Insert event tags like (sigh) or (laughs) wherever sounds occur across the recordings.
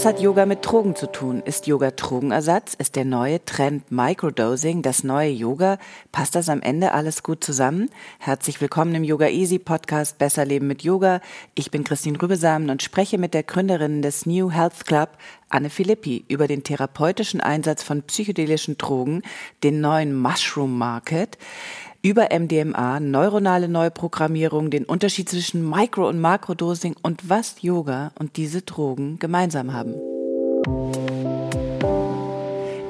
Was hat Yoga mit Drogen zu tun? Ist Yoga Drogenersatz? Ist der neue Trend Microdosing das neue Yoga? Passt das am Ende alles gut zusammen? Herzlich willkommen im Yoga Easy Podcast Besser Leben mit Yoga. Ich bin Christine Rübesamen und spreche mit der Gründerin des New Health Club, Anne Philippi, über den therapeutischen Einsatz von psychedelischen Drogen, den neuen Mushroom Market, über MDMA, neuronale Neuprogrammierung, den Unterschied zwischen Micro- und Makrodosing und was Yoga und diese Drogen gemeinsam haben.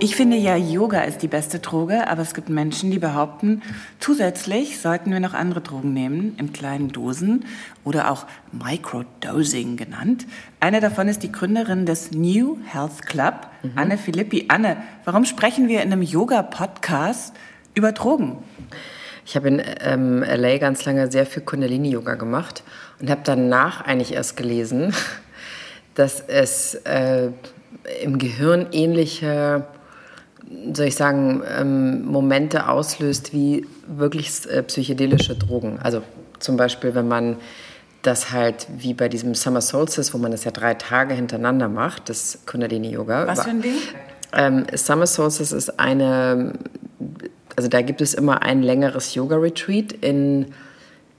Ich finde ja, Yoga ist die beste Droge, aber es gibt Menschen, die behaupten, zusätzlich sollten wir noch andere Drogen nehmen, in kleinen Dosen oder auch Microdosing genannt. Eine davon ist die Gründerin des New Health Club, mhm. Anne Philippi. Anne, warum sprechen wir in einem Yoga-Podcast über Drogen? Ich habe in ähm, LA ganz lange sehr viel Kundalini-Yoga gemacht und habe danach eigentlich erst gelesen, (laughs) dass es äh, im Gehirn ähnliche, soll ich sagen, ähm, Momente auslöst wie wirklich äh, psychedelische Drogen. Also zum Beispiel, wenn man das halt wie bei diesem Summer Solstice, wo man das ja drei Tage hintereinander macht, das Kundalini-Yoga. Was für ein Ding? Ähm, Summer Solstice ist eine also da gibt es immer ein längeres Yoga-Retreat in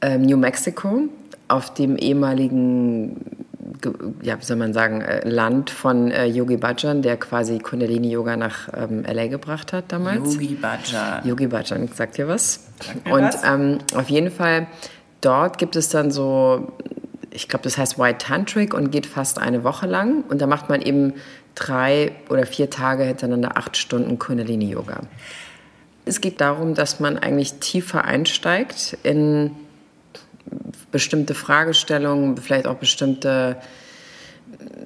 ähm, New Mexico auf dem ehemaligen, ja, wie soll man sagen, äh, Land von äh, Yogi Bhajan, der quasi Kundalini-Yoga nach ähm, LA gebracht hat damals. Yogi Bhajan. Yogi Bhajan, sagt ihr was? Sagt Und ähm, auf jeden Fall, dort gibt es dann so, ich glaube, das heißt White Tantric und geht fast eine Woche lang. Und da macht man eben drei oder vier Tage hintereinander acht Stunden Kundalini-Yoga. Es geht darum, dass man eigentlich tiefer einsteigt in bestimmte Fragestellungen, vielleicht auch bestimmte,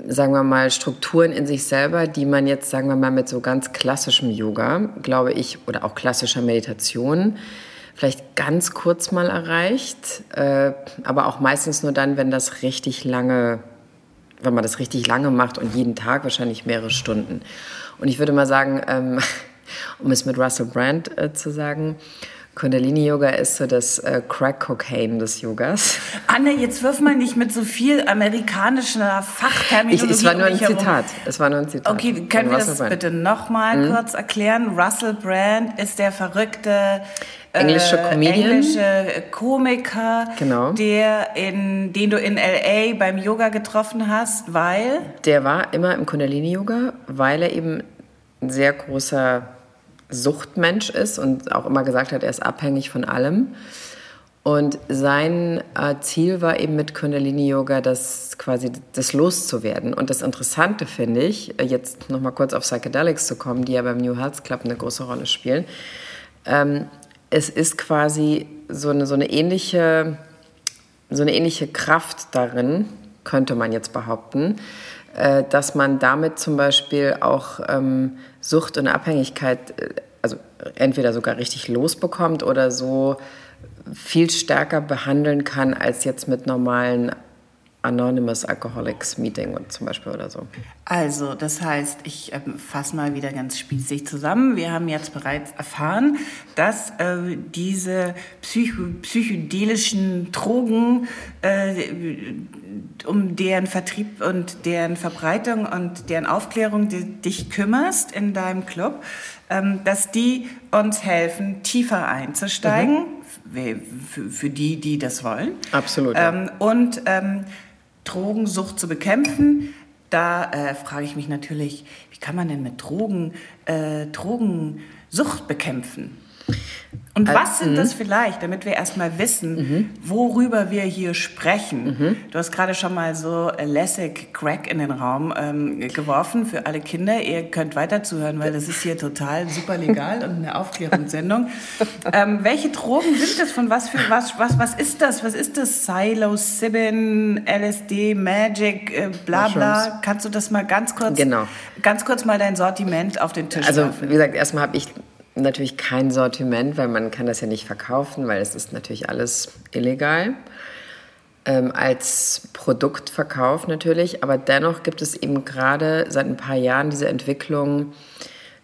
sagen wir mal, Strukturen in sich selber, die man jetzt, sagen wir mal, mit so ganz klassischem Yoga, glaube ich, oder auch klassischer Meditation, vielleicht ganz kurz mal erreicht, äh, aber auch meistens nur dann, wenn das richtig lange, wenn man das richtig lange macht und jeden Tag wahrscheinlich mehrere Stunden. Und ich würde mal sagen, ähm, um es mit Russell Brand äh, zu sagen, Kundalini-Yoga ist so das äh, Crack-Cocaine des Yogas. Anne, jetzt wirf mal nicht mit so viel amerikanischer Fachterminologie. Ich, es war nur ein Zitat. Es war nur ein Zitat. Okay, können wir das Brand. bitte nochmal mhm. kurz erklären? Russell Brand ist der verrückte äh, englische Comedian. Englische Komiker, genau. der in, den du in L.A. beim Yoga getroffen hast, weil? Der war immer im Kundalini-Yoga, weil er eben ein sehr großer Suchtmensch ist und auch immer gesagt hat, er ist abhängig von allem. Und sein äh, Ziel war eben mit Kundalini Yoga, das quasi das loszuwerden. Und das Interessante finde ich, äh, jetzt nochmal kurz auf Psychedelics zu kommen, die ja beim New Health Club eine große Rolle spielen. Ähm, es ist quasi so eine, so eine ähnliche, so eine ähnliche Kraft darin, könnte man jetzt behaupten, äh, dass man damit zum Beispiel auch ähm, Sucht und Abhängigkeit, äh, also entweder sogar richtig losbekommt oder so viel stärker behandeln kann als jetzt mit normalen Anonymous Alcoholics Meeting zum Beispiel oder so. Also, das heißt, ich äh, fasse mal wieder ganz spießig zusammen. Wir haben jetzt bereits erfahren, dass äh, diese psycho psychedelischen Drogen, äh, um deren Vertrieb und deren Verbreitung und deren Aufklärung du dich kümmerst in deinem Club, ähm, dass die uns helfen, tiefer einzusteigen. Mhm. Für, die, die das wollen. Absolut. Ähm, und ähm, Drogensucht zu bekämpfen. Da äh, frage ich mich natürlich, wie kann man denn mit Drogen äh, Drogensucht bekämpfen? Und was sind das vielleicht, damit wir erstmal wissen, mhm. worüber wir hier sprechen? Mhm. Du hast gerade schon mal so lässig Crack in den Raum ähm, geworfen für alle Kinder. Ihr könnt weiter zuhören, weil das ist hier total super legal und eine Aufklärungssendung. (laughs) ähm, welche Drogen sind das? Von was für was was was ist das? Was ist das? Psilocybin, LSD, Magic, äh, bla bla. Kannst du das mal ganz kurz, genau. ganz kurz mal dein Sortiment auf den Tisch Also werfen? wie gesagt, erstmal habe ich natürlich kein Sortiment, weil man kann das ja nicht verkaufen, weil es ist natürlich alles illegal. Ähm, als Produktverkauf natürlich, aber dennoch gibt es eben gerade seit ein paar Jahren diese Entwicklung,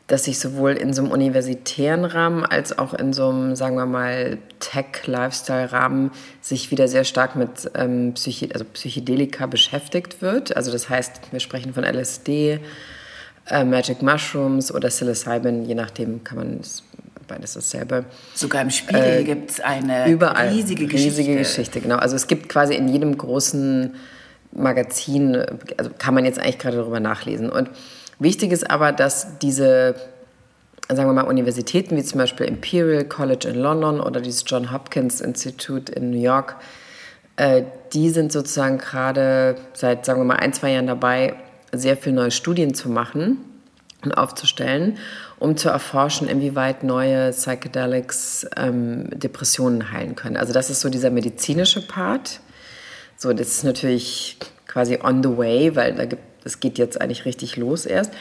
dass sich sowohl in so einem universitären Rahmen als auch in so einem, sagen wir mal, Tech-Lifestyle-Rahmen sich wieder sehr stark mit ähm, Psyche also Psychedelika beschäftigt wird. Also das heißt, wir sprechen von LSD, äh, Magic Mushrooms oder Psilocybin, je nachdem kann man es beides dasselbe. Sogar im Spiegel äh, gibt es eine überall, riesige Geschichte. Riesige Geschichte, genau. Also es gibt quasi in jedem großen Magazin, also kann man jetzt eigentlich gerade darüber nachlesen. Und wichtig ist aber, dass diese, sagen wir mal, Universitäten wie zum Beispiel Imperial College in London oder dieses John Hopkins Institute in New York, äh, die sind sozusagen gerade seit, sagen wir mal, ein, zwei Jahren dabei, sehr viel neue Studien zu machen und aufzustellen, um zu erforschen, inwieweit neue Psychedelics ähm, Depressionen heilen können. Also das ist so dieser medizinische Part. So, das ist natürlich quasi on the way, weil da gibt, es geht jetzt eigentlich richtig los erst.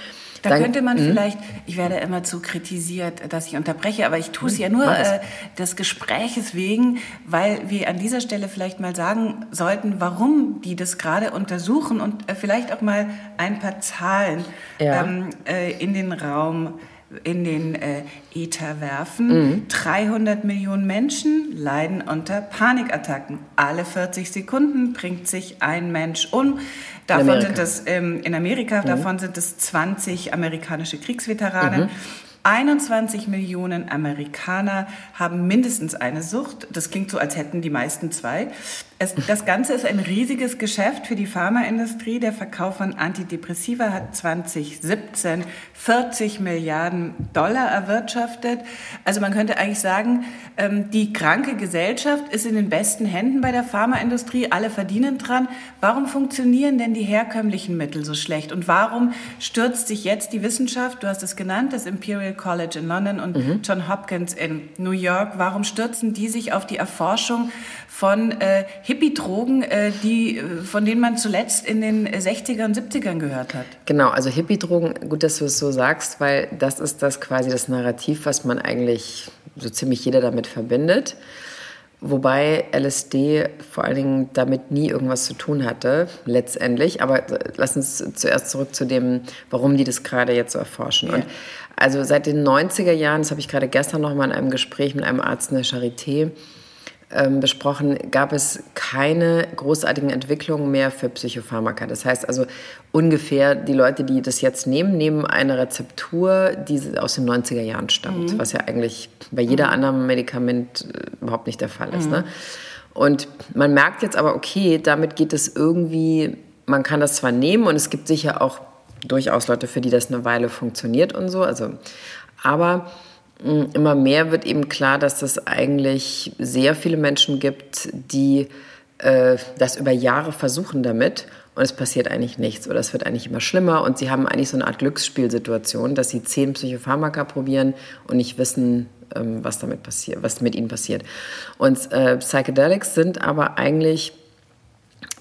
Da Dann, könnte man mh. vielleicht, ich werde immer zu kritisiert, dass ich unterbreche, aber ich tue es ja nur äh, des Gespräches wegen, weil wir an dieser Stelle vielleicht mal sagen sollten, warum die das gerade untersuchen und äh, vielleicht auch mal ein paar Zahlen ja. ähm, äh, in den Raum in den äh, Äther werfen. Mhm. 300 Millionen Menschen leiden unter Panikattacken. Alle 40 Sekunden bringt sich ein Mensch um. Davon sind es ähm, in Amerika, mhm. davon sind es 20 amerikanische Kriegsveteranen. Mhm. 21 Millionen Amerikaner haben mindestens eine Sucht. Das klingt so, als hätten die meisten zwei. Es, das Ganze ist ein riesiges Geschäft für die Pharmaindustrie. Der Verkauf von Antidepressiva hat 2017 40 Milliarden Dollar erwirtschaftet. Also man könnte eigentlich sagen, ähm, die kranke Gesellschaft ist in den besten Händen bei der Pharmaindustrie. Alle verdienen dran. Warum funktionieren denn die herkömmlichen Mittel so schlecht? Und warum stürzt sich jetzt die Wissenschaft, du hast es genannt, das Imperial College in London und mhm. John Hopkins in New York, warum stürzen die sich auf die Erforschung von äh, Hippie-Drogen, äh, die, äh, von denen man zuletzt in den 60er und 70ern gehört hat. Genau, also Hippie-Drogen, gut, dass du es so sagst, weil das ist das quasi das Narrativ, was man eigentlich so ziemlich jeder damit verbindet. Wobei LSD vor allen Dingen damit nie irgendwas zu tun hatte, letztendlich. Aber lass uns zuerst zurück zu dem, warum die das gerade jetzt so erforschen. Ja. Und also seit den 90er Jahren, das habe ich gerade gestern noch mal in einem Gespräch mit einem Arzt in der Charité, ähm, besprochen, gab es keine großartigen Entwicklungen mehr für Psychopharmaka. Das heißt also ungefähr, die Leute, die das jetzt nehmen, nehmen eine Rezeptur, die aus den 90er Jahren stammt, mhm. was ja eigentlich bei jeder mhm. anderen Medikament äh, überhaupt nicht der Fall ist. Mhm. Ne? Und man merkt jetzt aber, okay, damit geht es irgendwie, man kann das zwar nehmen und es gibt sicher auch durchaus Leute, für die das eine Weile funktioniert und so, also, aber immer mehr wird eben klar, dass es eigentlich sehr viele Menschen gibt, die äh, das über Jahre versuchen damit und es passiert eigentlich nichts oder es wird eigentlich immer schlimmer und sie haben eigentlich so eine Art Glücksspielsituation, dass sie zehn Psychopharmaka probieren und nicht wissen, ähm, was damit passiert, was mit ihnen passiert. Und äh, Psychedelics sind aber eigentlich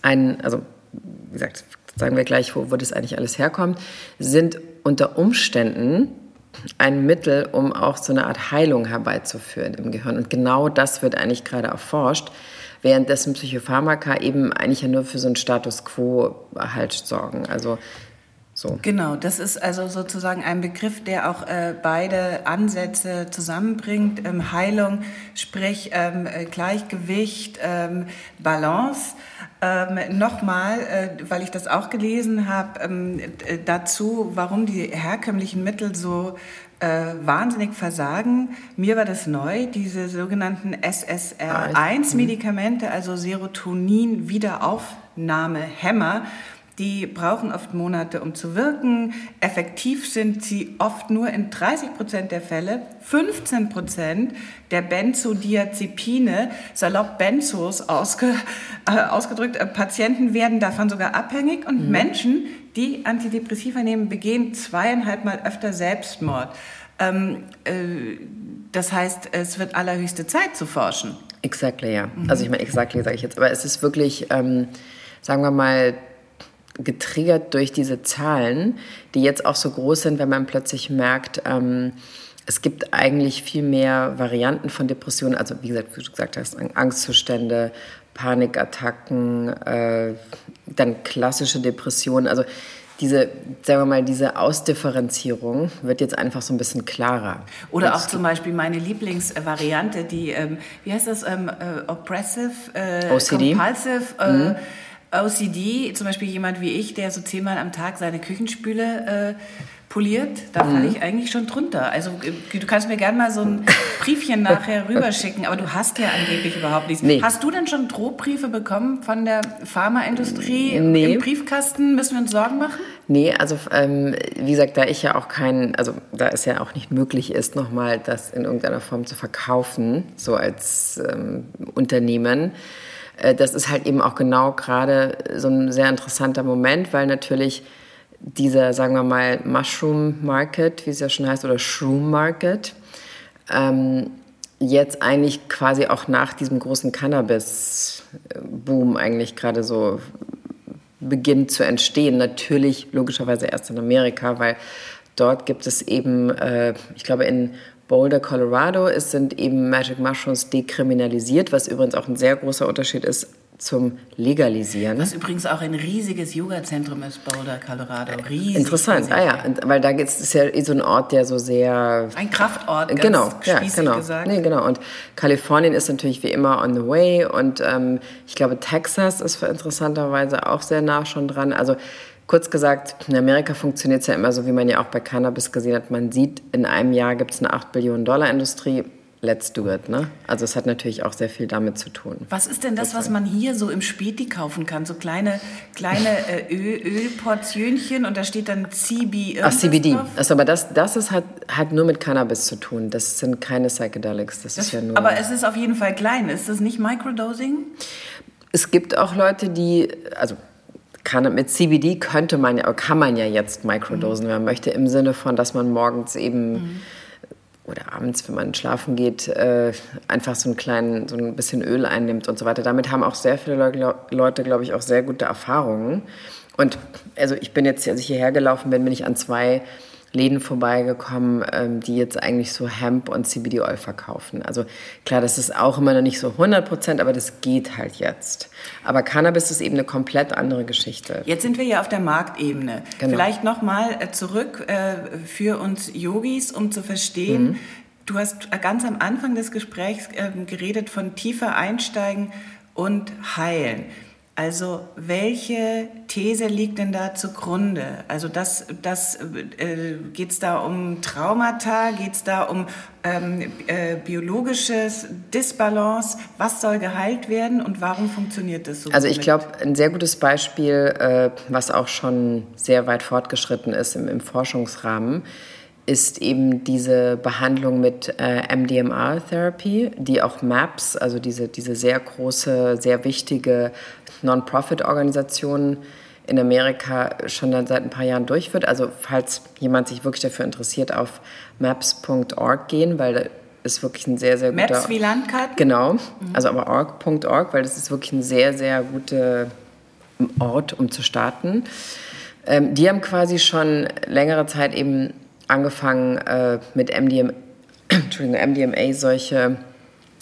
ein, also wie gesagt, sagen wir gleich, wo, wo das eigentlich alles herkommt, sind unter Umständen ein Mittel, um auch so eine Art Heilung herbeizuführen im Gehirn. Und genau das wird eigentlich gerade erforscht, währenddessen Psychopharmaka eben eigentlich ja nur für so einen Status quo halt sorgen. Also so. Genau, das ist also sozusagen ein Begriff, der auch äh, beide Ansätze zusammenbringt. Ähm, Heilung, sprich ähm, äh, Gleichgewicht, ähm, Balance. Ähm, Nochmal, äh, weil ich das auch gelesen habe, ähm, dazu, warum die herkömmlichen Mittel so äh, wahnsinnig versagen. Mir war das neu, diese sogenannten SSR1-Medikamente, also Serotonin-Wiederaufnahmehämmer die brauchen oft Monate, um zu wirken. Effektiv sind sie oft nur in 30 Prozent der Fälle. 15 Prozent der Benzodiazepine, salopp Benzos ausge, äh, ausgedrückt, äh, Patienten werden davon sogar abhängig und mhm. Menschen, die Antidepressiva nehmen, begehen zweieinhalb Mal öfter Selbstmord. Ähm, äh, das heißt, es wird allerhöchste Zeit zu forschen. Exactly, ja. Mhm. Also ich meine, exactly sage ich jetzt, aber es ist wirklich, ähm, sagen wir mal, getriggert durch diese Zahlen, die jetzt auch so groß sind, wenn man plötzlich merkt, ähm, es gibt eigentlich viel mehr Varianten von Depressionen, also wie gesagt, wie du gesagt hast, Angstzustände, Panikattacken, äh, dann klassische Depressionen. Also diese, sagen wir mal, diese Ausdifferenzierung wird jetzt einfach so ein bisschen klarer. Oder auch zum Beispiel meine Lieblingsvariante, die, ähm, wie heißt das, ähm, äh, Oppressive, äh, OCD. Compulsive, äh, mhm. OCD, zum Beispiel jemand wie ich, der so zehnmal am Tag seine Küchenspüle äh, poliert, da falle mhm. ich eigentlich schon drunter. Also du kannst mir gerne mal so ein Briefchen nachher rüberschicken, aber du hast ja angeblich überhaupt nichts. Nee. Hast du denn schon Drohbriefe bekommen von der Pharmaindustrie nee. im Briefkasten? Müssen wir uns Sorgen machen? Nee, also ähm, wie gesagt, da ich ja auch kein, also da es ja auch nicht möglich ist, nochmal das in irgendeiner Form zu verkaufen, so als ähm, Unternehmen, äh, das ist halt eben auch genau gerade so ein sehr interessanter Moment, weil natürlich dieser, sagen wir mal, Mushroom Market, wie es ja schon heißt, oder Shroom Market, ähm, jetzt eigentlich quasi auch nach diesem großen Cannabis-Boom eigentlich gerade so beginnt zu entstehen. Natürlich logischerweise erst in Amerika, weil dort gibt es eben, äh, ich glaube in Boulder, Colorado, ist, sind eben Magic Mushrooms dekriminalisiert, was übrigens auch ein sehr großer Unterschied ist zum Legalisieren. Was übrigens auch ein riesiges Yoga-Zentrum ist, Boulder, Colorado. Riesig. Interessant, ah ja, Und, weil da ist es ja eh so ein Ort, der so sehr... Ein Kraftort, ganz genau, ja, genau. gesagt. Nee, genau. Und Kalifornien ist natürlich wie immer on the way und ähm, ich glaube, Texas ist interessanterweise auch sehr nah schon dran. Also kurz gesagt, in Amerika funktioniert es ja immer so, wie man ja auch bei Cannabis gesehen hat. Man sieht, in einem Jahr gibt es eine 8 Billionen Dollar Industrie let's do it. Ne? Also es hat natürlich auch sehr viel damit zu tun. Was ist denn das, was man hier so im Späti kaufen kann? So kleine, kleine äh, Öl, Ölportionchen und da steht dann CB Ach, CBD. Drauf? Also, aber das, das ist, hat, hat nur mit Cannabis zu tun. Das sind keine Psychedelics. Das, das ist ja nur aber es ist auf jeden Fall klein. Ist das nicht Microdosing? Es gibt auch Leute, die, also kann, mit CBD könnte man ja, kann man ja jetzt microdosen, mhm. wenn man möchte, im Sinne von, dass man morgens eben mhm oder abends, wenn man schlafen geht, äh, einfach so, einen kleinen, so ein bisschen Öl einnimmt und so weiter. Damit haben auch sehr viele Leute, glaube ich, auch sehr gute Erfahrungen. Und also ich bin jetzt, als ich hierher gelaufen bin, bin ich an zwei Läden vorbeigekommen, ähm, die jetzt eigentlich so Hemp und CBD Oil verkaufen. Also klar, das ist auch immer noch nicht so 100 Prozent, aber das geht halt jetzt. Aber Cannabis ist eben eine komplett andere Geschichte. Jetzt sind wir ja auf der Marktebene. Genau. Vielleicht nochmal äh, zurück äh, für uns Yogis, um zu verstehen, mhm. du hast ganz am Anfang des Gesprächs ähm, geredet von tiefer einsteigen und heilen. Also welche These liegt denn da zugrunde? Also das, das, äh, geht es da um Traumata, geht es da um ähm, äh, biologisches Disbalance? Was soll geheilt werden und warum funktioniert das so? Also ich glaube, ein sehr gutes Beispiel, äh, was auch schon sehr weit fortgeschritten ist im, im Forschungsrahmen, ist eben diese Behandlung mit äh, MDMA-Therapy, die auch MAPS, also diese, diese sehr große, sehr wichtige Non-Profit-Organisation in Amerika schon dann seit ein paar Jahren durchführt. Also falls jemand sich wirklich dafür interessiert, auf maps.org gehen, weil da ist wirklich ein sehr, sehr guter... Maps wie Landkarten? Genau, mhm. also aber org.org, weil das ist wirklich ein sehr, sehr guter Ort, um zu starten. Ähm, die haben quasi schon längere Zeit eben angefangen, äh, mit MDMA, (clears throat) MDMA solche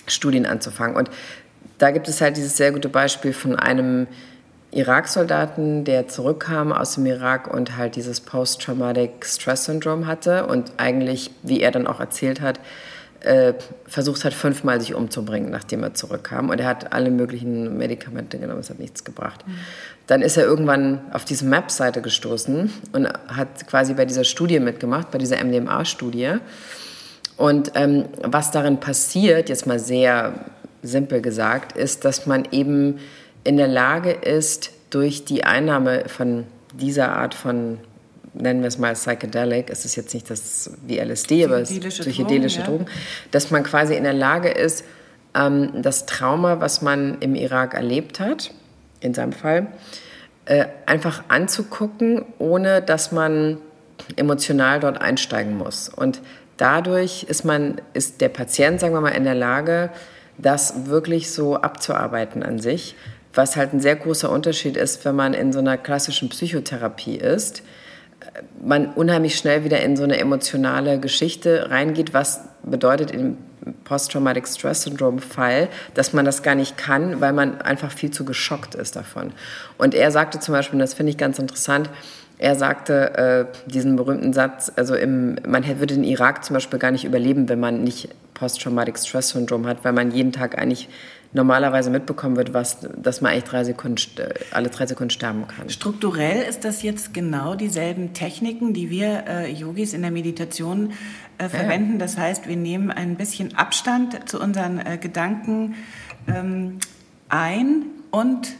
Studien anzufangen. Und da gibt es halt dieses sehr gute Beispiel von einem Irak-Soldaten, der zurückkam aus dem Irak und halt dieses Post-Traumatic Stress Syndrome hatte und eigentlich, wie er dann auch erzählt hat, äh, versucht hat, fünfmal sich umzubringen, nachdem er zurückkam. Und er hat alle möglichen Medikamente genommen, es hat nichts gebracht. Mhm. Dann ist er irgendwann auf diese Map-Seite gestoßen und hat quasi bei dieser Studie mitgemacht, bei dieser MDMA-Studie. Und ähm, was darin passiert, jetzt mal sehr simpel gesagt, ist, dass man eben in der Lage ist, durch die Einnahme von dieser Art von nennen wir es mal Psychedelic, es ist jetzt nicht das wie LSD, aber psychedelische Drogen, ja. dass man quasi in der Lage ist, ähm, das Trauma, was man im Irak erlebt hat, in seinem Fall, äh, einfach anzugucken, ohne dass man emotional dort einsteigen muss. Und dadurch ist man, ist der Patient, sagen wir mal, in der Lage, das wirklich so abzuarbeiten an sich, was halt ein sehr großer Unterschied ist, wenn man in so einer klassischen Psychotherapie ist man unheimlich schnell wieder in so eine emotionale Geschichte reingeht, was bedeutet im Post-Traumatic Stress Syndrome Fall, dass man das gar nicht kann, weil man einfach viel zu geschockt ist davon. Und er sagte zum Beispiel, und das finde ich ganz interessant, er sagte äh, diesen berühmten Satz, also im, man würde den Irak zum Beispiel gar nicht überleben, wenn man nicht Post-Traumatic Stress Syndrome hat, weil man jeden Tag eigentlich normalerweise mitbekommen wird, was, dass man eigentlich drei Sekunden, alle drei Sekunden sterben kann. Strukturell ist das jetzt genau dieselben Techniken, die wir äh, Yogis in der Meditation äh, verwenden. Ja. Das heißt, wir nehmen ein bisschen Abstand zu unseren äh, Gedanken ähm, ein und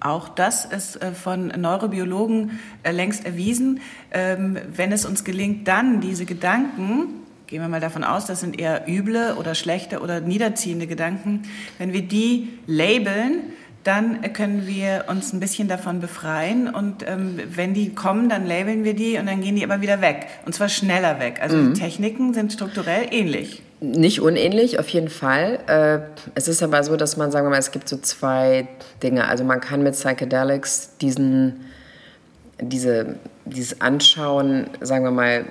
auch das ist äh, von Neurobiologen äh, längst erwiesen. Ähm, wenn es uns gelingt, dann diese Gedanken gehen wir mal davon aus, das sind eher üble oder schlechte oder niederziehende Gedanken. Wenn wir die labeln, dann können wir uns ein bisschen davon befreien. Und ähm, wenn die kommen, dann labeln wir die und dann gehen die aber wieder weg. Und zwar schneller weg. Also mhm. die Techniken sind strukturell ähnlich. Nicht unähnlich, auf jeden Fall. Äh, es ist aber so, dass man, sagen wir mal, es gibt so zwei Dinge. Also man kann mit Psychedelics diesen, diese, dieses Anschauen, sagen wir mal,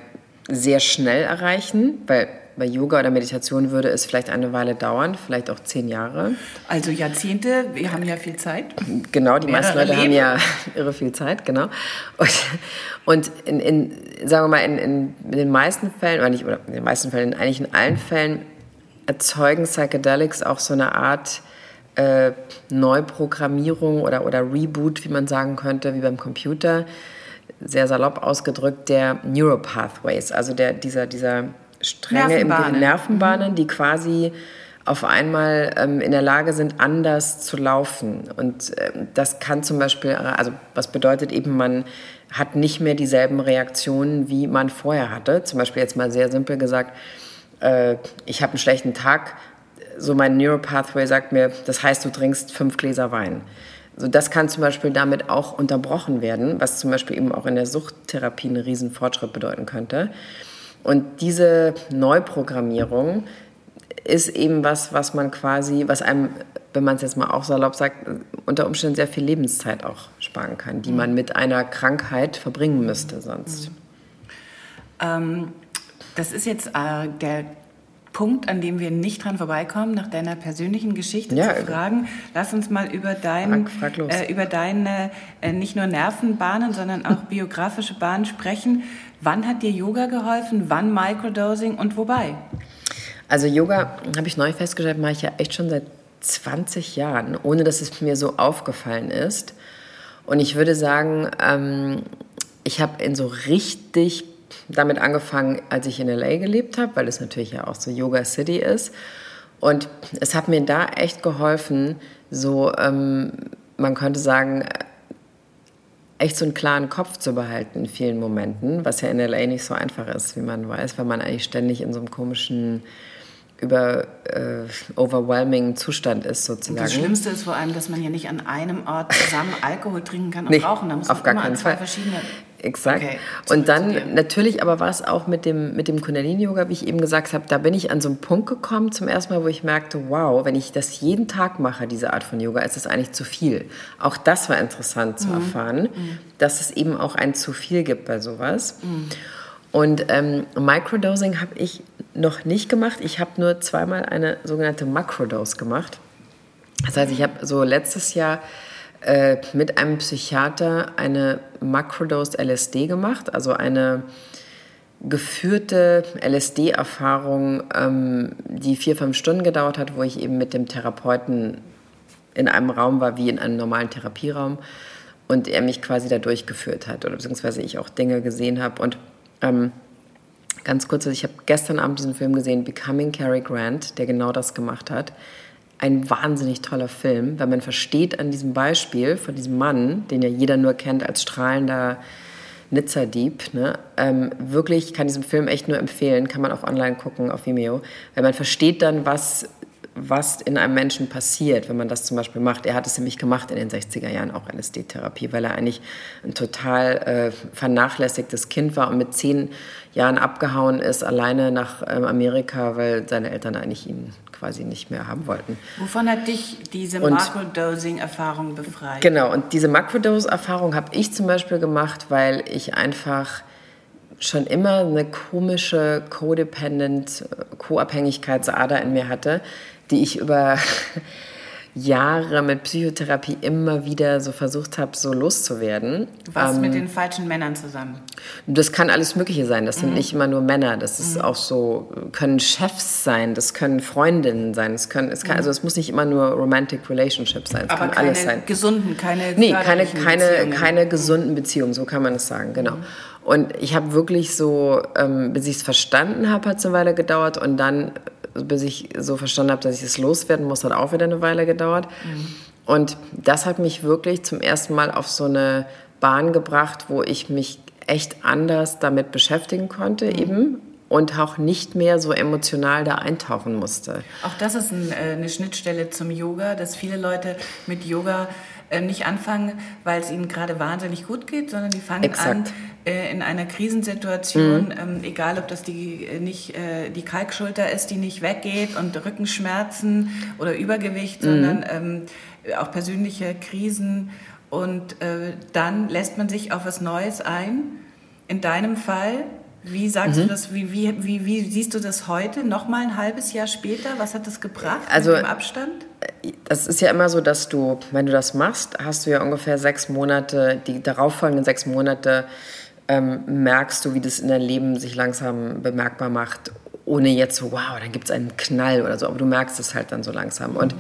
sehr schnell erreichen, weil bei Yoga oder Meditation würde es vielleicht eine Weile dauern, vielleicht auch zehn Jahre. Also Jahrzehnte, wir haben ja viel Zeit. Genau, die meisten Leute Leben. haben ja (laughs) irre viel Zeit, genau. Und, und in, in, sagen wir mal, in, in, den meisten Fällen, oder nicht, oder in den meisten Fällen, eigentlich in allen Fällen, erzeugen Psychedelics auch so eine Art äh, Neuprogrammierung oder, oder Reboot, wie man sagen könnte, wie beim Computer sehr salopp ausgedrückt, der Neuropathways, also der, dieser, dieser Stränge Nervenbahnen. im Nervenbahnen, mhm. die quasi auf einmal ähm, in der Lage sind, anders zu laufen. Und ähm, das kann zum Beispiel, also was bedeutet eben, man hat nicht mehr dieselben Reaktionen, wie man vorher hatte. Zum Beispiel jetzt mal sehr simpel gesagt, äh, ich habe einen schlechten Tag, so mein Neuropathway sagt mir, das heißt, du trinkst fünf Gläser Wein. Also das kann zum Beispiel damit auch unterbrochen werden, was zum Beispiel eben auch in der Suchttherapie einen riesen Fortschritt bedeuten könnte. Und diese Neuprogrammierung ist eben was, was man quasi, was einem, wenn man es jetzt mal auch salopp sagt, unter Umständen sehr viel Lebenszeit auch sparen kann, die man mit einer Krankheit verbringen müsste sonst. Ähm, das ist jetzt äh, der Punkt, an dem wir nicht dran vorbeikommen, nach deiner persönlichen Geschichte ja, zu fragen. Lass uns mal über, dein, frag, frag äh, über deine äh, nicht nur Nervenbahnen, sondern auch (laughs) biografische Bahnen sprechen. Wann hat dir Yoga geholfen? Wann Microdosing und wobei? Also Yoga, habe ich neu festgestellt, mache ich ja echt schon seit 20 Jahren, ohne dass es mir so aufgefallen ist. Und ich würde sagen, ähm, ich habe in so richtig damit angefangen, als ich in LA gelebt habe, weil es natürlich ja auch so Yoga City ist. Und es hat mir da echt geholfen, so, ähm, man könnte sagen, echt so einen klaren Kopf zu behalten in vielen Momenten, was ja in LA nicht so einfach ist, wie man weiß, weil man eigentlich ständig in so einem komischen über äh, overwhelming Zustand ist sozusagen. das Schlimmste ist vor allem, dass man ja nicht an einem Ort zusammen (laughs) Alkohol trinken kann und nee, rauchen. Da muss auf gar keinen Fall. verschiedene Exakt. Okay, und dann natürlich aber war es auch mit dem, mit dem Kundalini-Yoga, wie ich eben gesagt habe, da bin ich an so einen Punkt gekommen zum ersten Mal, wo ich merkte, wow, wenn ich das jeden Tag mache, diese Art von Yoga, ist es eigentlich zu viel. Auch das war interessant zu mhm. erfahren, mhm. dass es eben auch ein zu viel gibt bei sowas. Mhm. Und ähm, Microdosing habe ich noch nicht gemacht. Ich habe nur zweimal eine sogenannte Macrodose gemacht. Das heißt, ich habe so letztes Jahr äh, mit einem Psychiater eine Macrodose LSD gemacht, also eine geführte LSD-Erfahrung, ähm, die vier, fünf Stunden gedauert hat, wo ich eben mit dem Therapeuten in einem Raum war, wie in einem normalen Therapieraum, und er mich quasi da durchgeführt hat, oder beziehungsweise ich auch Dinge gesehen habe. Und ähm, ganz kurz, ich habe gestern Abend diesen Film gesehen, Becoming Cary Grant, der genau das gemacht hat. Ein wahnsinnig toller Film, weil man versteht an diesem Beispiel von diesem Mann, den ja jeder nur kennt als strahlender Nizza-Dieb, ne? ähm, wirklich kann diesen Film echt nur empfehlen, kann man auch online gucken auf Vimeo, weil man versteht dann, was was in einem Menschen passiert, wenn man das zum Beispiel macht. Er hat es nämlich gemacht in den 60er Jahren, auch LSD-Therapie, weil er eigentlich ein total äh, vernachlässigtes Kind war und mit zehn Jahren abgehauen ist, alleine nach ähm, Amerika, weil seine Eltern eigentlich ihn quasi nicht mehr haben wollten. Wovon hat dich diese Macrodosing-Erfahrung befreit? Genau, und diese Macrodose-Erfahrung habe ich zum Beispiel gemacht, weil ich einfach schon immer eine komische Codependent, Co-Abhängigkeitsader in mir hatte, die ich über (laughs) Jahre mit Psychotherapie immer wieder so versucht habe, so loszuwerden. Warst ähm, mit den falschen Männern zusammen. Das kann alles Mögliche sein. Das mhm. sind nicht immer nur Männer. Das ist mhm. auch so, können Chefs sein, das können Freundinnen sein. Es können, es kann, mhm. also es muss nicht immer nur Romantic Relationships sein. Es Aber kann keine alles sein. gesunden, keine Nee, keine, keine, keine gesunden Beziehungen, so kann man es sagen, genau. Mhm. Und ich habe wirklich so, ähm, bis ich es verstanden habe, hat es eine Weile gedauert und dann bis ich so verstanden habe, dass ich es loswerden muss, hat auch wieder eine Weile gedauert. Mhm. Und das hat mich wirklich zum ersten Mal auf so eine Bahn gebracht, wo ich mich echt anders damit beschäftigen konnte, mhm. eben und auch nicht mehr so emotional da eintauchen musste. Auch das ist ein, äh, eine Schnittstelle zum Yoga, dass viele Leute mit Yoga nicht anfangen, weil es ihnen gerade wahnsinnig gut geht, sondern die fangen Exakt. an äh, in einer Krisensituation, mhm. ähm, egal ob das die äh, nicht äh, die Kalkschulter ist, die nicht weggeht und Rückenschmerzen oder Übergewicht, mhm. sondern ähm, auch persönliche Krisen und äh, dann lässt man sich auf was Neues ein. In deinem Fall wie sagst mhm. du das, wie, wie, wie, wie siehst du das heute, nochmal ein halbes Jahr später? Was hat das gebracht also, mit dem Abstand? Das ist ja immer so, dass du, wenn du das machst, hast du ja ungefähr sechs Monate, die darauffolgenden sechs Monate ähm, merkst du, wie das in deinem Leben sich langsam bemerkbar macht, ohne jetzt so, wow, dann gibt es einen Knall oder so, aber du merkst es halt dann so langsam. Und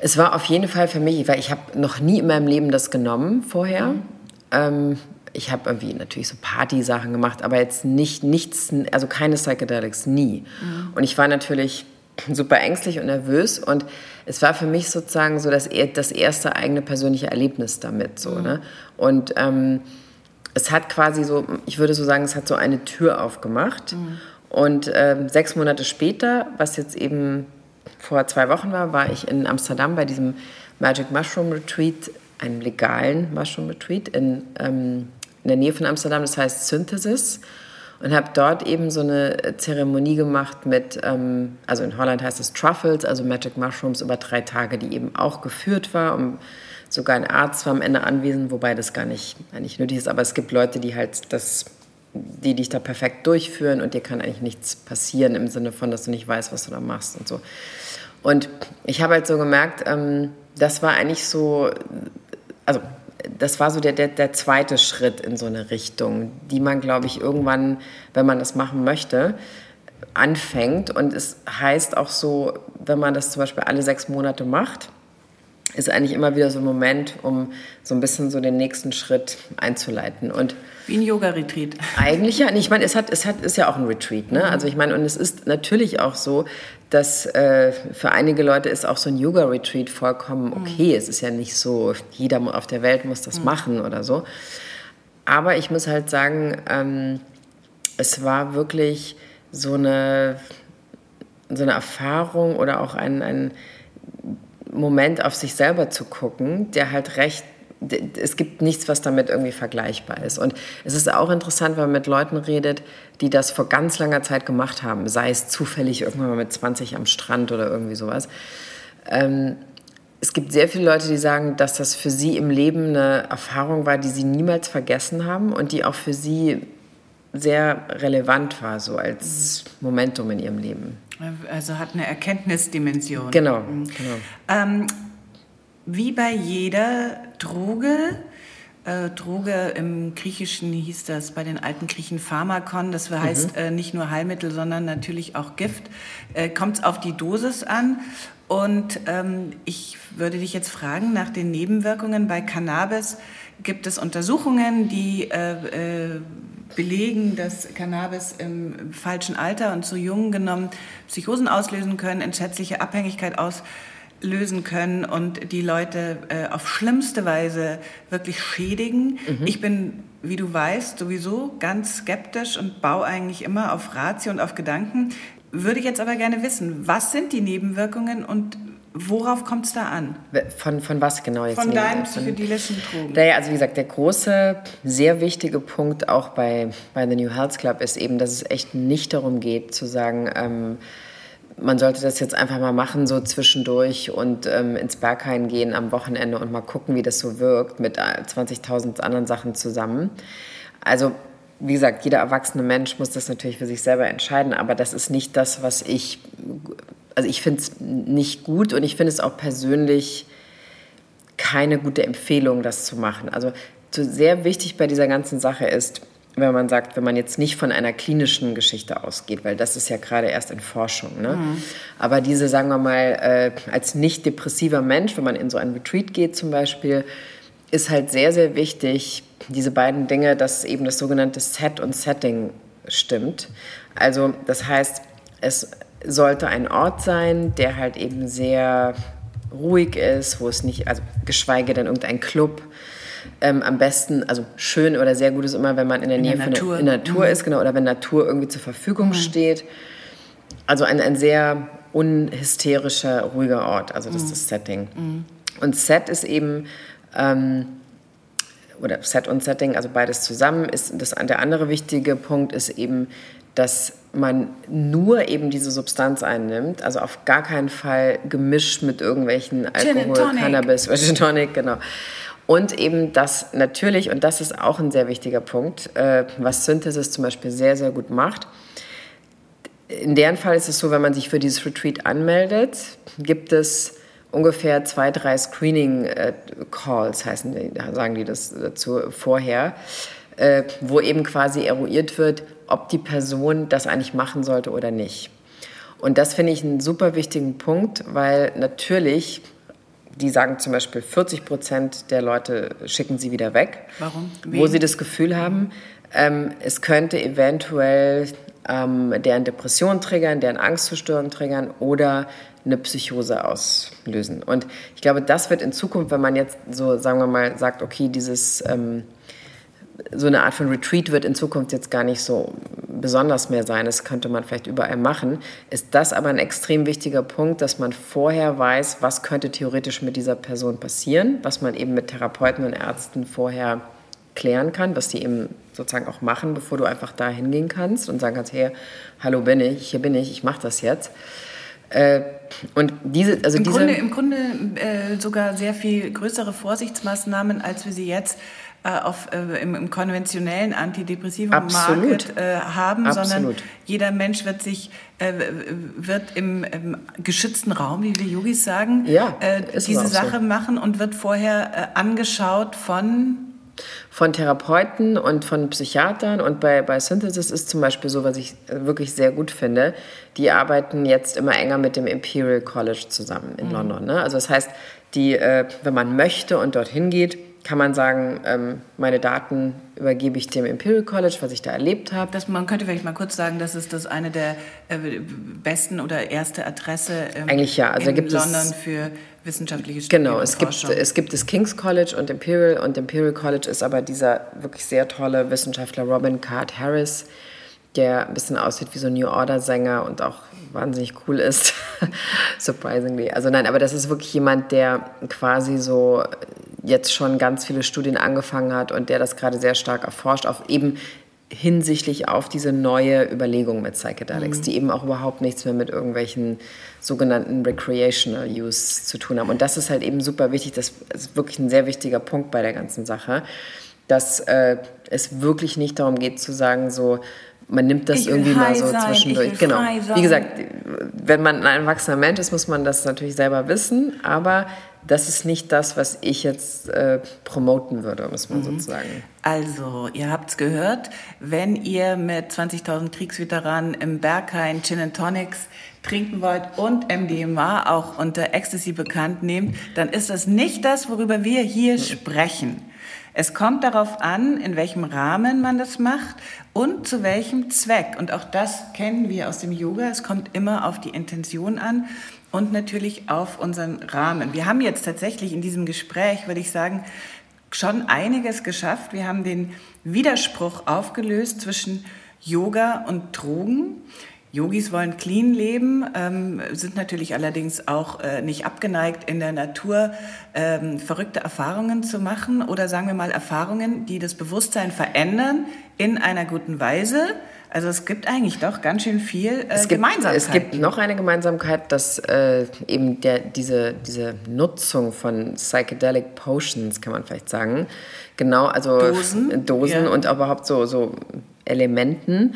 es war auf jeden Fall für mich, weil ich habe noch nie in meinem Leben das genommen vorher. Mhm. Ähm, ich habe irgendwie natürlich so Party-Sachen gemacht, aber jetzt nicht nichts, also keine Psychedelics, nie. Mhm. Und ich war natürlich (clears throat) super ängstlich und nervös und es war für mich sozusagen so das, das erste eigene persönliche Erlebnis damit. So, mhm. ne? Und ähm, es hat quasi so, ich würde so sagen, es hat so eine Tür aufgemacht. Mhm. Und ähm, sechs Monate später, was jetzt eben vor zwei Wochen war, war ich in Amsterdam bei diesem Magic Mushroom Retreat, einem legalen Mushroom Retreat in ähm, in der Nähe von Amsterdam, das heißt Synthesis. Und habe dort eben so eine Zeremonie gemacht mit, ähm, also in Holland heißt es Truffles, also Magic Mushrooms über drei Tage, die eben auch geführt war. Und sogar ein Arzt war am Ende anwesend, wobei das gar nicht eigentlich nötig ist. Aber es gibt Leute, die halt das, die dich da perfekt durchführen und dir kann eigentlich nichts passieren im Sinne von, dass du nicht weißt, was du da machst und so. Und ich habe halt so gemerkt, ähm, das war eigentlich so, also das war so der, der, der zweite Schritt in so eine Richtung, die man, glaube ich, irgendwann, wenn man das machen möchte, anfängt. Und es heißt auch so, wenn man das zum Beispiel alle sechs Monate macht, ist eigentlich immer wieder so ein Moment, um so ein bisschen so den nächsten Schritt einzuleiten. Und Wie ein Yoga-Retreat. Eigentlich ja. Ich meine, es, hat, es hat, ist ja auch ein Retreat. Ne? Also ich meine, und es ist natürlich auch so, dass äh, für einige Leute ist auch so ein Yoga-Retreat vollkommen mhm. okay. Mhm. Es ist ja nicht so, jeder auf der Welt muss das mhm. machen oder so. Aber ich muss halt sagen, ähm, es war wirklich so eine, so eine Erfahrung oder auch ein, ein Moment auf sich selber zu gucken, der halt recht es gibt nichts, was damit irgendwie vergleichbar ist. Und es ist auch interessant, wenn man mit Leuten redet, die das vor ganz langer Zeit gemacht haben, sei es zufällig irgendwann mal mit 20 am Strand oder irgendwie sowas. Ähm, es gibt sehr viele Leute, die sagen, dass das für sie im Leben eine Erfahrung war, die sie niemals vergessen haben und die auch für sie sehr relevant war, so als Momentum in ihrem Leben. Also hat eine Erkenntnisdimension. Genau. Mhm. genau. Ähm, wie bei jeder Droge, äh, Droge im Griechischen hieß das bei den alten Griechen Pharmakon, das heißt mhm. äh, nicht nur Heilmittel, sondern natürlich auch Gift, äh, kommt es auf die Dosis an. Und ähm, ich würde dich jetzt fragen nach den Nebenwirkungen bei Cannabis. Gibt es Untersuchungen, die äh, äh, belegen, dass Cannabis im falschen Alter und zu jung genommen Psychosen auslösen können, entschätzliche Abhängigkeit auslösen können und die Leute äh, auf schlimmste Weise wirklich schädigen. Mhm. Ich bin, wie du weißt, sowieso ganz skeptisch und baue eigentlich immer auf Ratio und auf Gedanken. Würde ich jetzt aber gerne wissen, was sind die Nebenwirkungen und Worauf kommt es da an? Von, von was genau jetzt? Von deinen psychedelischen Drogen. Naja, also wie gesagt, der große, sehr wichtige Punkt auch bei, bei The New Health Club ist eben, dass es echt nicht darum geht zu sagen, ähm, man sollte das jetzt einfach mal machen, so zwischendurch und ähm, ins Berghain gehen am Wochenende und mal gucken, wie das so wirkt mit 20.000 anderen Sachen zusammen. Also wie gesagt, jeder erwachsene Mensch muss das natürlich für sich selber entscheiden, aber das ist nicht das, was ich also ich finde es nicht gut und ich finde es auch persönlich keine gute Empfehlung, das zu machen. Also so sehr wichtig bei dieser ganzen Sache ist, wenn man sagt, wenn man jetzt nicht von einer klinischen Geschichte ausgeht, weil das ist ja gerade erst in Forschung. Ne? Mhm. Aber diese, sagen wir mal, äh, als nicht depressiver Mensch, wenn man in so einen Retreat geht zum Beispiel, ist halt sehr, sehr wichtig, diese beiden Dinge, dass eben das sogenannte Set und Setting stimmt. Also das heißt, es sollte ein Ort sein, der halt eben sehr ruhig ist, wo es nicht, also geschweige denn irgendein Club. Ähm, am besten, also schön oder sehr gut ist immer, wenn man in der in Nähe der Natur, der, in Natur mhm. ist, genau, oder wenn Natur irgendwie zur Verfügung mhm. steht. Also ein, ein sehr unhysterischer, ruhiger Ort, also das mhm. ist das Setting. Mhm. Und Set ist eben, ähm, oder Set und Setting, also beides zusammen, ist das, der andere wichtige Punkt ist eben, dass man nur eben diese Substanz einnimmt, also auf gar keinen Fall gemischt mit irgendwelchen Alkohol, Cannabis, Gin Tonic, genau. Und eben das natürlich, und das ist auch ein sehr wichtiger Punkt, äh, was Synthesis zum Beispiel sehr, sehr gut macht. In deren Fall ist es so, wenn man sich für dieses Retreat anmeldet, gibt es ungefähr zwei, drei Screening-Calls, äh, heißen sagen die das dazu vorher, äh, wo eben quasi eruiert wird, ob die Person das eigentlich machen sollte oder nicht. Und das finde ich einen super wichtigen Punkt, weil natürlich, die sagen zum Beispiel, 40 Prozent der Leute schicken sie wieder weg. Warum? Wen? Wo sie das Gefühl haben, ähm, es könnte eventuell ähm, deren Depression triggern, deren Angstzustörung triggern oder eine Psychose auslösen. Und ich glaube, das wird in Zukunft, wenn man jetzt so, sagen wir mal, sagt, okay, dieses... Ähm, so eine Art von Retreat wird in Zukunft jetzt gar nicht so besonders mehr sein. Das könnte man vielleicht überall machen. Ist das aber ein extrem wichtiger Punkt, dass man vorher weiß, was könnte theoretisch mit dieser Person passieren, was man eben mit Therapeuten und Ärzten vorher klären kann, was die eben sozusagen auch machen, bevor du einfach da hingehen kannst und sagen kannst, hey, hallo bin ich, hier bin ich, ich mache das jetzt. Äh, und diese, also Im diese Grunde, im Grunde äh, sogar sehr viel größere Vorsichtsmaßnahmen, als wir sie jetzt äh, auf, äh, im, im, konventionellen Antidepressiven-Market äh, haben, Absolut. sondern jeder Mensch wird sich äh, wird im, im, geschützten Raum, wie wir Yogis sagen, ja, äh, diese Sache so. machen und wird vorher äh, angeschaut von von Therapeuten und von Psychiatern. Und bei, bei Synthesis ist zum Beispiel so, was ich wirklich sehr gut finde, die arbeiten jetzt immer enger mit dem Imperial College zusammen in mhm. London. Ne? Also das heißt, die, äh, wenn man möchte und dorthin geht, kann man sagen, ähm, meine Daten übergebe ich dem Imperial College, was ich da erlebt habe. Das, man könnte vielleicht mal kurz sagen, das ist das eine der äh, besten oder erste Adresse ähm, Eigentlich ja. Also in gibt London es, für wissenschaftliche Studien Genau, es gibt, es gibt das King's College und Imperial und Imperial College ist aber dieser wirklich sehr tolle Wissenschaftler Robin Card Harris, der ein bisschen aussieht wie so ein New Order Sänger und auch wahnsinnig cool ist, (laughs) surprisingly. Also nein, aber das ist wirklich jemand, der quasi so jetzt schon ganz viele Studien angefangen hat und der das gerade sehr stark erforscht, auf eben hinsichtlich auf diese neue Überlegung mit Psychedelics, mhm. die eben auch überhaupt nichts mehr mit irgendwelchen sogenannten Recreational Use zu tun haben. Und das ist halt eben super wichtig, das ist wirklich ein sehr wichtiger Punkt bei der ganzen Sache, dass äh, es wirklich nicht darum geht zu sagen, so, man nimmt das irgendwie mal so sein, zwischendurch. genau. Wie gesagt, wenn man ein erwachsener Mensch ist, muss man das natürlich selber wissen, aber das ist nicht das, was ich jetzt äh, promoten würde, muss man mhm. sozusagen. Also, ihr habt es gehört, wenn ihr mit 20.000 Kriegsveteranen im Berghain Gin and Tonics trinken wollt und MDMA auch unter Ecstasy bekannt nehmt, dann ist das nicht das, worüber wir hier mhm. sprechen. Es kommt darauf an, in welchem Rahmen man das macht und zu welchem Zweck. Und auch das kennen wir aus dem Yoga. Es kommt immer auf die Intention an und natürlich auf unseren Rahmen. Wir haben jetzt tatsächlich in diesem Gespräch, würde ich sagen, schon einiges geschafft. Wir haben den Widerspruch aufgelöst zwischen Yoga und Drogen. Yogis wollen clean leben, ähm, sind natürlich allerdings auch äh, nicht abgeneigt, in der Natur ähm, verrückte Erfahrungen zu machen oder sagen wir mal Erfahrungen, die das Bewusstsein verändern in einer guten Weise. Also es gibt eigentlich doch ganz schön viel äh, es gibt, Gemeinsamkeit. Es gibt noch eine Gemeinsamkeit, dass äh, eben der, diese, diese Nutzung von Psychedelic Potions, kann man vielleicht sagen, genau, also Dosen, Dosen ja. und überhaupt so, so Elementen,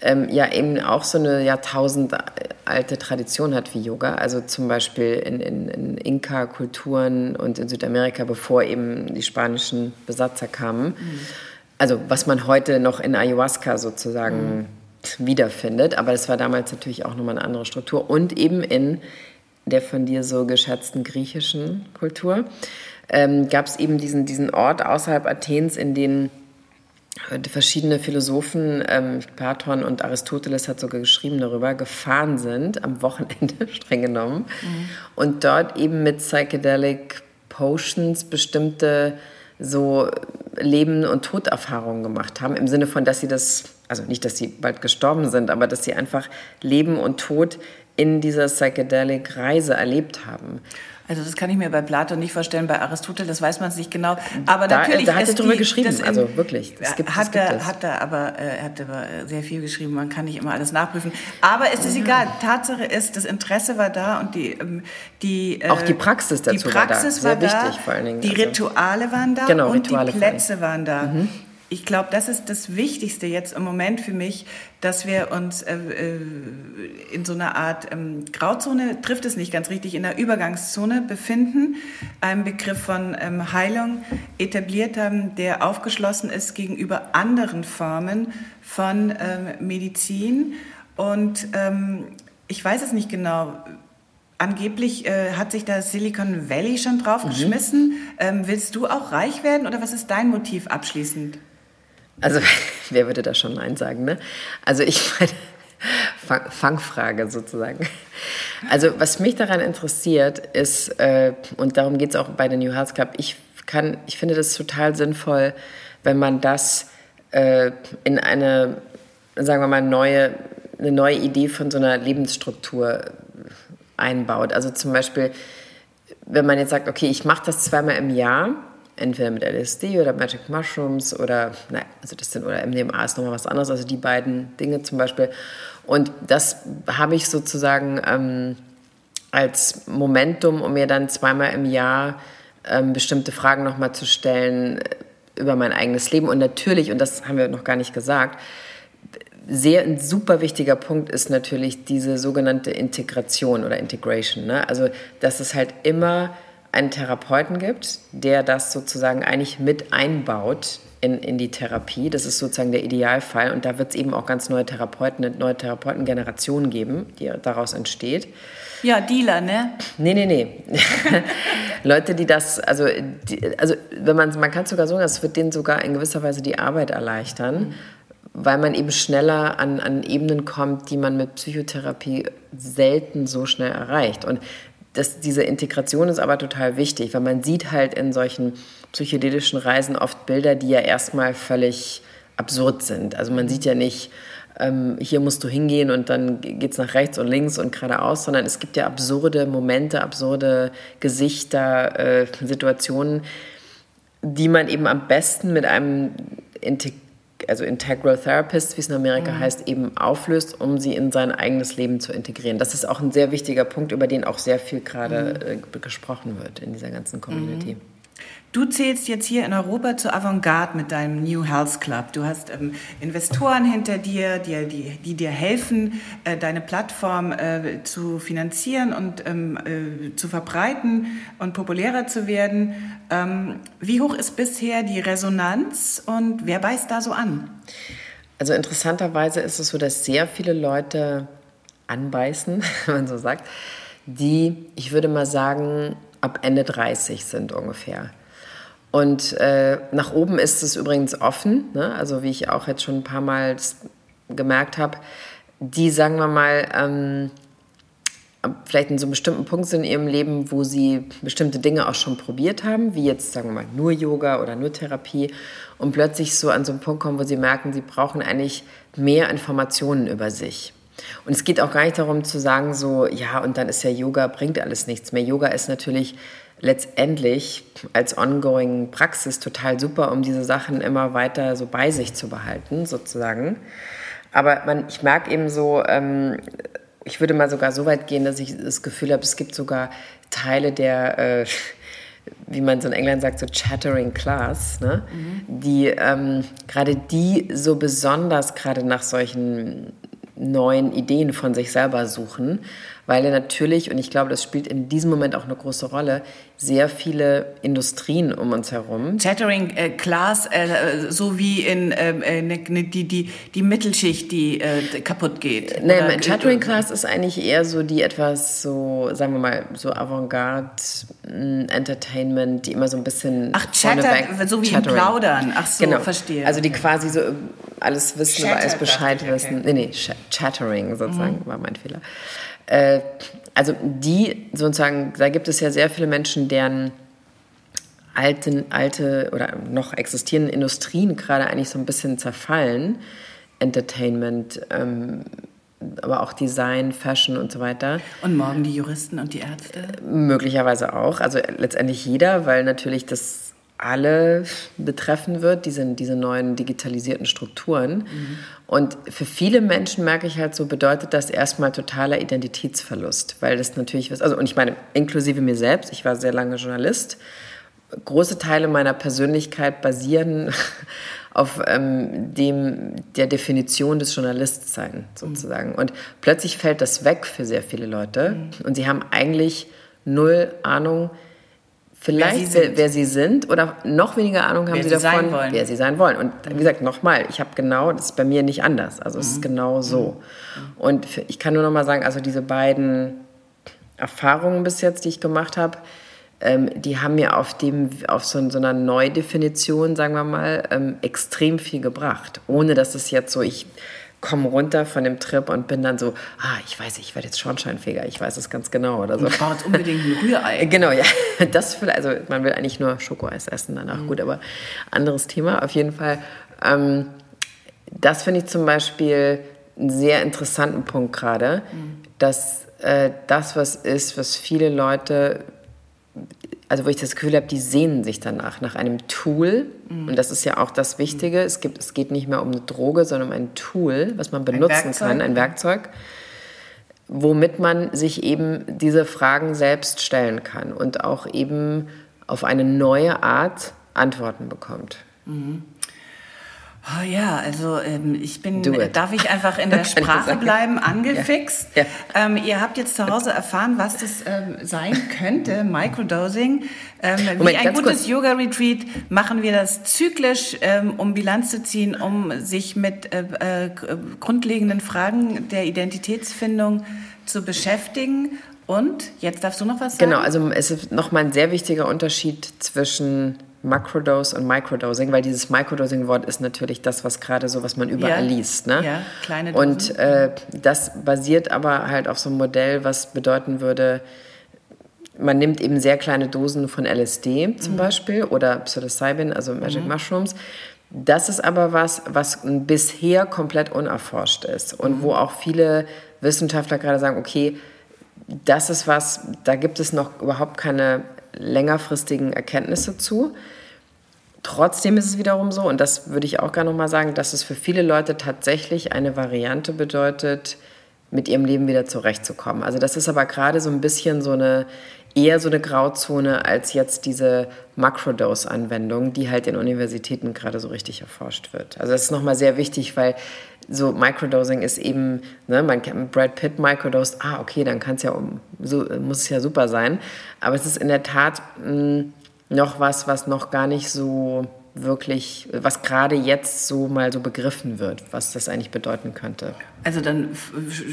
ähm, ja eben auch so eine jahrtausendalte Tradition hat wie Yoga. Also zum Beispiel in, in, in Inka-Kulturen und in Südamerika, bevor eben die spanischen Besatzer kamen. Mhm. Also was man heute noch in Ayahuasca sozusagen mhm. wiederfindet. Aber das war damals natürlich auch nochmal eine andere Struktur. Und eben in der von dir so geschätzten griechischen Kultur ähm, gab es eben diesen, diesen Ort außerhalb Athens, in den verschiedene Philosophen, ähm, Platon und Aristoteles hat sogar geschrieben darüber, gefahren sind, am Wochenende (laughs) streng genommen, mhm. und dort eben mit Psychedelic Potions bestimmte so Leben- und Toderfahrungen gemacht haben, im Sinne von, dass sie das, also nicht, dass sie bald gestorben sind, aber dass sie einfach Leben und Tod in dieser Psychedelic-Reise erlebt haben. Also das kann ich mir bei Platon nicht vorstellen, bei Aristoteles das weiß man es nicht genau. Aber da, natürlich da hat er drüber geschrieben, das also wirklich. Das gibt, hat, das er, hat er aber äh, hat aber sehr viel geschrieben. Man kann nicht immer alles nachprüfen. Aber es ist egal. Tatsache ist, das Interesse war da und die ähm, die äh, auch die Praxis dazu die Praxis war da. Sehr war wichtig vor allen Dingen. Die also. Rituale waren da genau, und Rituale die Plätze waren da. Mhm ich glaube, das ist das Wichtigste jetzt im Moment für mich, dass wir uns äh, äh, in so einer Art ähm, Grauzone, trifft es nicht ganz richtig, in einer Übergangszone befinden, einen Begriff von ähm, Heilung etabliert haben, der aufgeschlossen ist gegenüber anderen Formen von ähm, Medizin. Und ähm, ich weiß es nicht genau, Angeblich äh, hat sich da Silicon Valley schon draufgeschmissen. Mhm. Ähm, willst du auch reich werden oder was ist dein Motiv abschließend? Also, (laughs) wer würde da schon Nein sagen, ne? Also, ich (laughs) meine, Fang, Fangfrage sozusagen. Also, was mich daran interessiert, ist, äh, und darum geht es auch bei der New Hearts Club, ich, kann, ich finde das total sinnvoll, wenn man das äh, in eine, sagen wir mal, neue, eine neue Idee von so einer Lebensstruktur einbaut. Also zum Beispiel, wenn man jetzt sagt, okay, ich mache das zweimal im Jahr, entweder mit LSD oder Magic Mushrooms oder, nein, also das sind, oder MDMA ist nochmal was anderes, also die beiden Dinge zum Beispiel. Und das habe ich sozusagen ähm, als Momentum, um mir dann zweimal im Jahr ähm, bestimmte Fragen nochmal zu stellen äh, über mein eigenes Leben. Und natürlich, und das haben wir noch gar nicht gesagt, sehr ein super wichtiger Punkt ist natürlich diese sogenannte Integration oder Integration. Ne? Also, dass es halt immer einen Therapeuten gibt, der das sozusagen eigentlich mit einbaut in, in die Therapie. Das ist sozusagen der Idealfall. Und da wird es eben auch ganz neue Therapeuten, eine neue Therapeutengeneration geben, die daraus entsteht. Ja, Dealer, ne? Nee, nee, nee. (laughs) Leute, die das, also, die, also wenn man, man kann sogar sagen, es wird denen sogar in gewisser Weise die Arbeit erleichtern, mhm. weil man eben schneller an, an Ebenen kommt, die man mit Psychotherapie selten so schnell erreicht. Und das, diese Integration ist aber total wichtig, weil man sieht halt in solchen psychedelischen Reisen oft Bilder, die ja erstmal völlig absurd sind. Also man sieht ja nicht, ähm, hier musst du hingehen und dann geht es nach rechts und links und geradeaus, sondern es gibt ja absurde Momente, absurde Gesichter, äh, Situationen, die man eben am besten mit einem Integration also Integral Therapist, wie es in Amerika mhm. heißt, eben auflöst, um sie in sein eigenes Leben zu integrieren. Das ist auch ein sehr wichtiger Punkt, über den auch sehr viel gerade mhm. äh, gesprochen wird in dieser ganzen Community. Mhm. Du zählst jetzt hier in Europa zur Avantgarde mit deinem New Health Club. Du hast ähm, Investoren hinter dir, die, die, die dir helfen, äh, deine Plattform äh, zu finanzieren und ähm, äh, zu verbreiten und populärer zu werden. Ähm, wie hoch ist bisher die Resonanz und wer beißt da so an? Also interessanterweise ist es so, dass sehr viele Leute anbeißen, (laughs) wenn man so sagt, die, ich würde mal sagen, ab Ende 30 sind ungefähr. Und äh, nach oben ist es übrigens offen, ne? also wie ich auch jetzt schon ein paar Mal gemerkt habe, die, sagen wir mal, ähm, vielleicht in so einem bestimmten Punkt sind in ihrem Leben, wo sie bestimmte Dinge auch schon probiert haben, wie jetzt, sagen wir mal, nur Yoga oder nur Therapie und plötzlich so an so einen Punkt kommen, wo sie merken, sie brauchen eigentlich mehr Informationen über sich. Und es geht auch gar nicht darum zu sagen, so, ja, und dann ist ja Yoga, bringt alles nichts mehr. Yoga ist natürlich letztendlich als ongoing Praxis total super, um diese Sachen immer weiter so bei sich zu behalten, sozusagen. Aber man, ich merke eben so, ähm, ich würde mal sogar so weit gehen, dass ich das Gefühl habe, es gibt sogar Teile der, äh, wie man so in England sagt, so Chattering Class, ne? Mhm. die ähm, gerade die so besonders gerade nach solchen neuen Ideen von sich selber suchen, weil er natürlich, und ich glaube, das spielt in diesem Moment auch eine große Rolle, sehr viele Industrien um uns herum. Chattering äh, Class, äh, so wie in ähm, äh, ne, ne, die, die, die Mittelschicht, die äh, kaputt geht. Nein, Chattering Class ist eigentlich eher so die etwas so, sagen wir mal, so Avantgarde mm, Entertainment, die immer so ein bisschen Ach, Chatter, so wie Chattering. Plaudern. Ach so, genau. verstehe. Also die quasi so alles wissen, Chatter, alles Bescheid okay. wissen. Nee, nee, Chattering sozusagen mhm. war mein Fehler. Äh, also die sozusagen, da gibt es ja sehr viele Menschen, deren alten, alte oder noch existierenden Industrien gerade eigentlich so ein bisschen zerfallen. Entertainment, ähm, aber auch Design, Fashion und so weiter. Und morgen die Juristen und die Ärzte? Möglicherweise auch. Also letztendlich jeder, weil natürlich das alle betreffen wird, diese, diese neuen digitalisierten Strukturen. Mhm. Und für viele Menschen merke ich halt so, bedeutet das erstmal totaler Identitätsverlust, weil das natürlich was, also und ich meine, inklusive mir selbst, ich war sehr lange Journalist, große Teile meiner Persönlichkeit basieren (laughs) auf ähm, dem, der Definition des Journalistsein sozusagen. Mhm. Und plötzlich fällt das weg für sehr viele Leute mhm. und sie haben eigentlich null Ahnung, vielleicht wer sie, wer sie, sind oder noch weniger Ahnung haben wer sie, davon, wer sie sein wollen. Und wie gesagt, nochmal, ich habe genau, das ist bei mir nicht anders. Also es ist mhm. genau so. Mhm. Und ich kann nur noch mal sagen, also diese beiden Erfahrungen bis jetzt, die ich gemacht habe, ähm, die haben mir auf, dem, auf so, so einer Neudefinition, sagen wir mal, ähm, extrem viel gebracht. Ohne dass es jetzt so, ich komme runter von dem Trip und bin dann so, ah, ich weiß, ich werde jetzt Schornsteinfeger, ich weiß es ganz genau oder so. Ich brauche jetzt unbedingt ein Rührei. (laughs) genau, ja. Das vielleicht, also man will eigentlich nur Schokoeis essen danach, mhm. gut, aber anderes Thema auf jeden Fall. Ähm, das finde ich zum Beispiel einen sehr interessanten Punkt gerade, mhm. dass äh, das was ist, was viele Leute also wo ich das Gefühl habe, die sehnen sich danach, nach einem Tool. Mhm. Und das ist ja auch das Wichtige. Es, gibt, es geht nicht mehr um eine Droge, sondern um ein Tool, was man benutzen ein kann, ein Werkzeug, womit man sich eben diese Fragen selbst stellen kann und auch eben auf eine neue Art Antworten bekommt. Mhm. Oh ja, also ähm, ich bin, darf ich einfach in (laughs) der Sprache bleiben, angefixt. Ja. Ja. Ähm, ihr habt jetzt zu Hause erfahren, was das ähm, sein könnte, Microdosing. Ähm, Moment, wie ein gutes Yoga-Retreat machen wir das zyklisch, ähm, um Bilanz zu ziehen, um sich mit äh, äh, grundlegenden Fragen der Identitätsfindung zu beschäftigen. Und jetzt darfst du noch was sagen? Genau, also es ist nochmal ein sehr wichtiger Unterschied zwischen Macrodose und Microdosing, weil dieses Microdosing-Wort ist natürlich das, was gerade so, was man überall ja, liest. Ne? Ja, kleine Dosen. Und äh, das basiert aber halt auf so einem Modell, was bedeuten würde, man nimmt eben sehr kleine Dosen von LSD zum mhm. Beispiel oder Psilocybin, also Magic mhm. Mushrooms. Das ist aber was, was bisher komplett unerforscht ist und mhm. wo auch viele Wissenschaftler gerade sagen, okay, das ist was, da gibt es noch überhaupt keine längerfristigen Erkenntnisse zu. Trotzdem ist es wiederum so, und das würde ich auch gerne nochmal sagen, dass es für viele Leute tatsächlich eine Variante bedeutet, mit ihrem Leben wieder zurechtzukommen. Also das ist aber gerade so ein bisschen so eine, eher so eine Grauzone als jetzt diese Macrodose-Anwendung, die halt in Universitäten gerade so richtig erforscht wird. Also das ist nochmal sehr wichtig, weil so Microdosing ist eben, ne, man kann Brad Pitt Microdose, ah, okay, dann kann es ja, so, muss es ja super sein. Aber es ist in der Tat mh, hm, noch was, was noch gar nicht so wirklich, was gerade jetzt so mal so begriffen wird, was das eigentlich bedeuten könnte. Also dann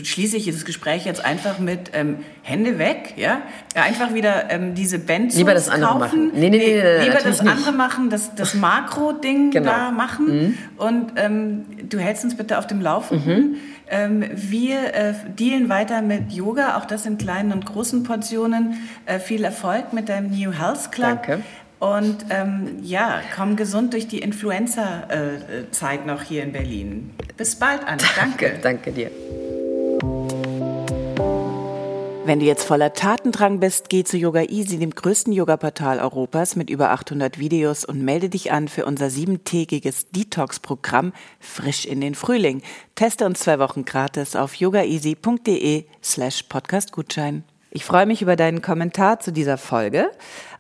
schließe ich das Gespräch jetzt einfach mit ähm, Hände weg, ja? einfach wieder ähm, diese Band Lieber das andere kaufen. machen. Nee, nee, nee, nee lieber das andere machen, das, das Makro-Ding genau. da machen. Mhm. Und ähm, du hältst uns bitte auf dem Laufenden. Mhm. Ähm, wir äh, dealen weiter mit Yoga, auch das in kleinen und großen Portionen. Äh, viel Erfolg mit deinem New Health Club. Danke. Und ähm, ja, komm gesund durch die Influenza-Zeit noch hier in Berlin. Bis bald, Anne. Danke. Danke dir. Wenn du jetzt voller Tatendrang bist, geh zu Yoga Easy, dem größten Yoga-Portal Europas mit über 800 Videos und melde dich an für unser siebentägiges Detox-Programm Frisch in den Frühling. Teste uns zwei Wochen gratis auf yogaeasy.de slash podcastgutschein. Ich freue mich über deinen Kommentar zu dieser Folge